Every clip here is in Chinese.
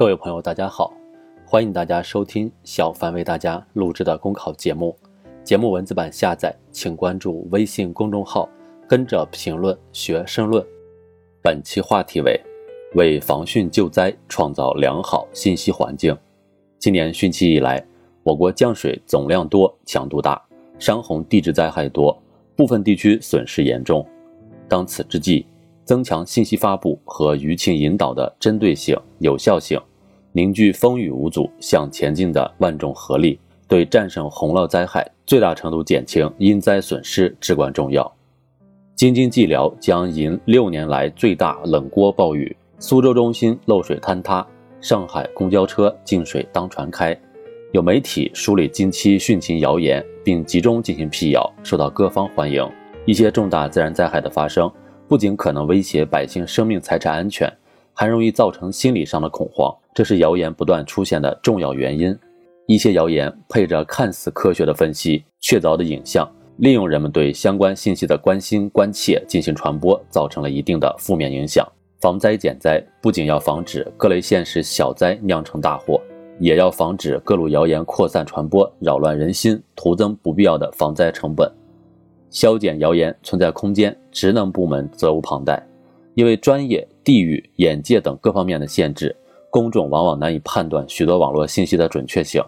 各位朋友，大家好，欢迎大家收听小凡为大家录制的公考节目。节目文字版下载，请关注微信公众号，跟着评论学申论。本期话题为为防汛救灾创造良好信息环境。今年汛期以来，我国降水总量多、强度大，山洪地质灾害多，部分地区损失严重。当此之际，增强信息发布和舆情引导的针对性、有效性。凝聚风雨无阻向前进的万众合力，对战胜洪涝灾害、最大程度减轻因灾损失至关重要。京津冀辽将迎六年来最大冷锅暴雨，苏州中心漏水坍塌，上海公交车进水当船开。有媒体梳理近期汛情谣言，并集中进行辟谣，受到各方欢迎。一些重大自然灾害的发生，不仅可能威胁百姓生命财产安全。还容易造成心理上的恐慌，这是谣言不断出现的重要原因。一些谣言配着看似科学的分析、确凿的影像，利用人们对相关信息的关心关切进行传播，造成了一定的负面影响。防灾减灾不仅要防止各类现实小灾酿成大祸，也要防止各路谣言扩散传播，扰乱人心，徒增不必要的防灾成本。消减谣言存在空间，职能部门责无旁贷。因为专业、地域、眼界等各方面的限制，公众往往难以判断许多网络信息的准确性，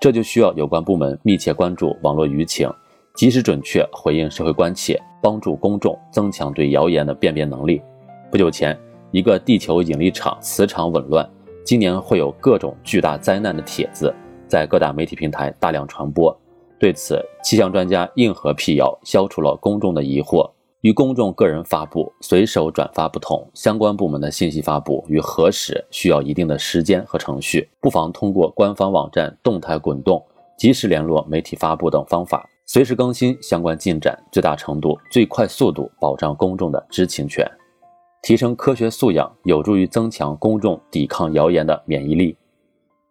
这就需要有关部门密切关注网络舆情，及时准确回应社会关切，帮助公众增强对谣言的辨别能力。不久前，一个地球引力场磁场紊乱，今年会有各种巨大灾难的帖子在各大媒体平台大量传播，对此，气象专家硬核辟谣，消除了公众的疑惑。与公众个人发布、随手转发不同，相关部门的信息发布与核实需要一定的时间和程序，不妨通过官方网站动态滚动、及时联络媒体发布等方法，随时更新相关进展，最大程度、最快速度保障公众的知情权，提升科学素养，有助于增强公众抵抗谣言的免疫力。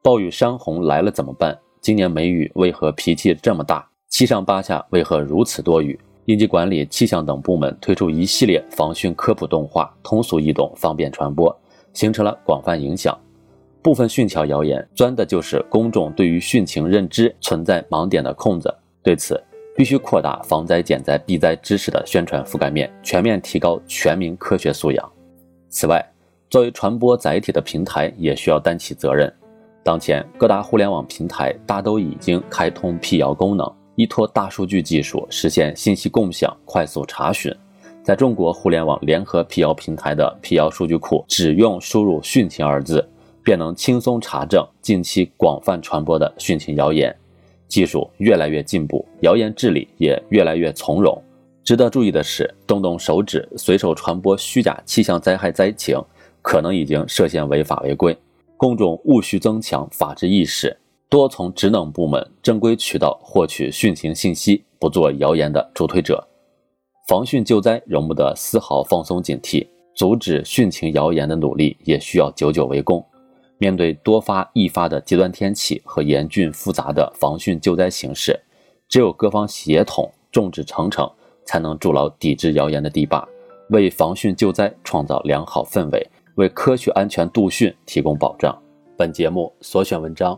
暴雨山洪来了怎么办？今年梅雨为何脾气这么大？七上八下为何如此多雨？应急管理、气象等部门推出一系列防汛科普动画，通俗易懂，方便传播，形成了广泛影响。部分汛桥谣言钻的就是公众对于汛情认知存在盲点的空子。对此，必须扩大防灾减灾避灾知识的宣传覆盖面，全面提高全民科学素养。此外，作为传播载体的平台也需要担起责任。当前，各大互联网平台大都已经开通辟谣功能。依托大数据技术实现信息共享、快速查询，在中国互联网联合辟谣平台的辟谣数据库，只用输入“汛情”二字，便能轻松查证近期广泛传播的汛情谣言。技术越来越进步，谣言治理也越来越从容。值得注意的是，动动手指随手传播虚假气象灾害灾情，可能已经涉嫌违法违规。公众务需增强法治意识。多从职能部门正规渠道获取汛情信息，不做谣言的助推者。防汛救灾容不得丝毫放松警惕，阻止汛情谣言的努力也需要久久为功。面对多发易发的极端天气和严峻复杂的防汛救灾形势，只有各方协同、众志成城，才能筑牢抵制谣言的堤坝，为防汛救灾创造良好氛围，为科学安全度汛提供保障。本节目所选文章。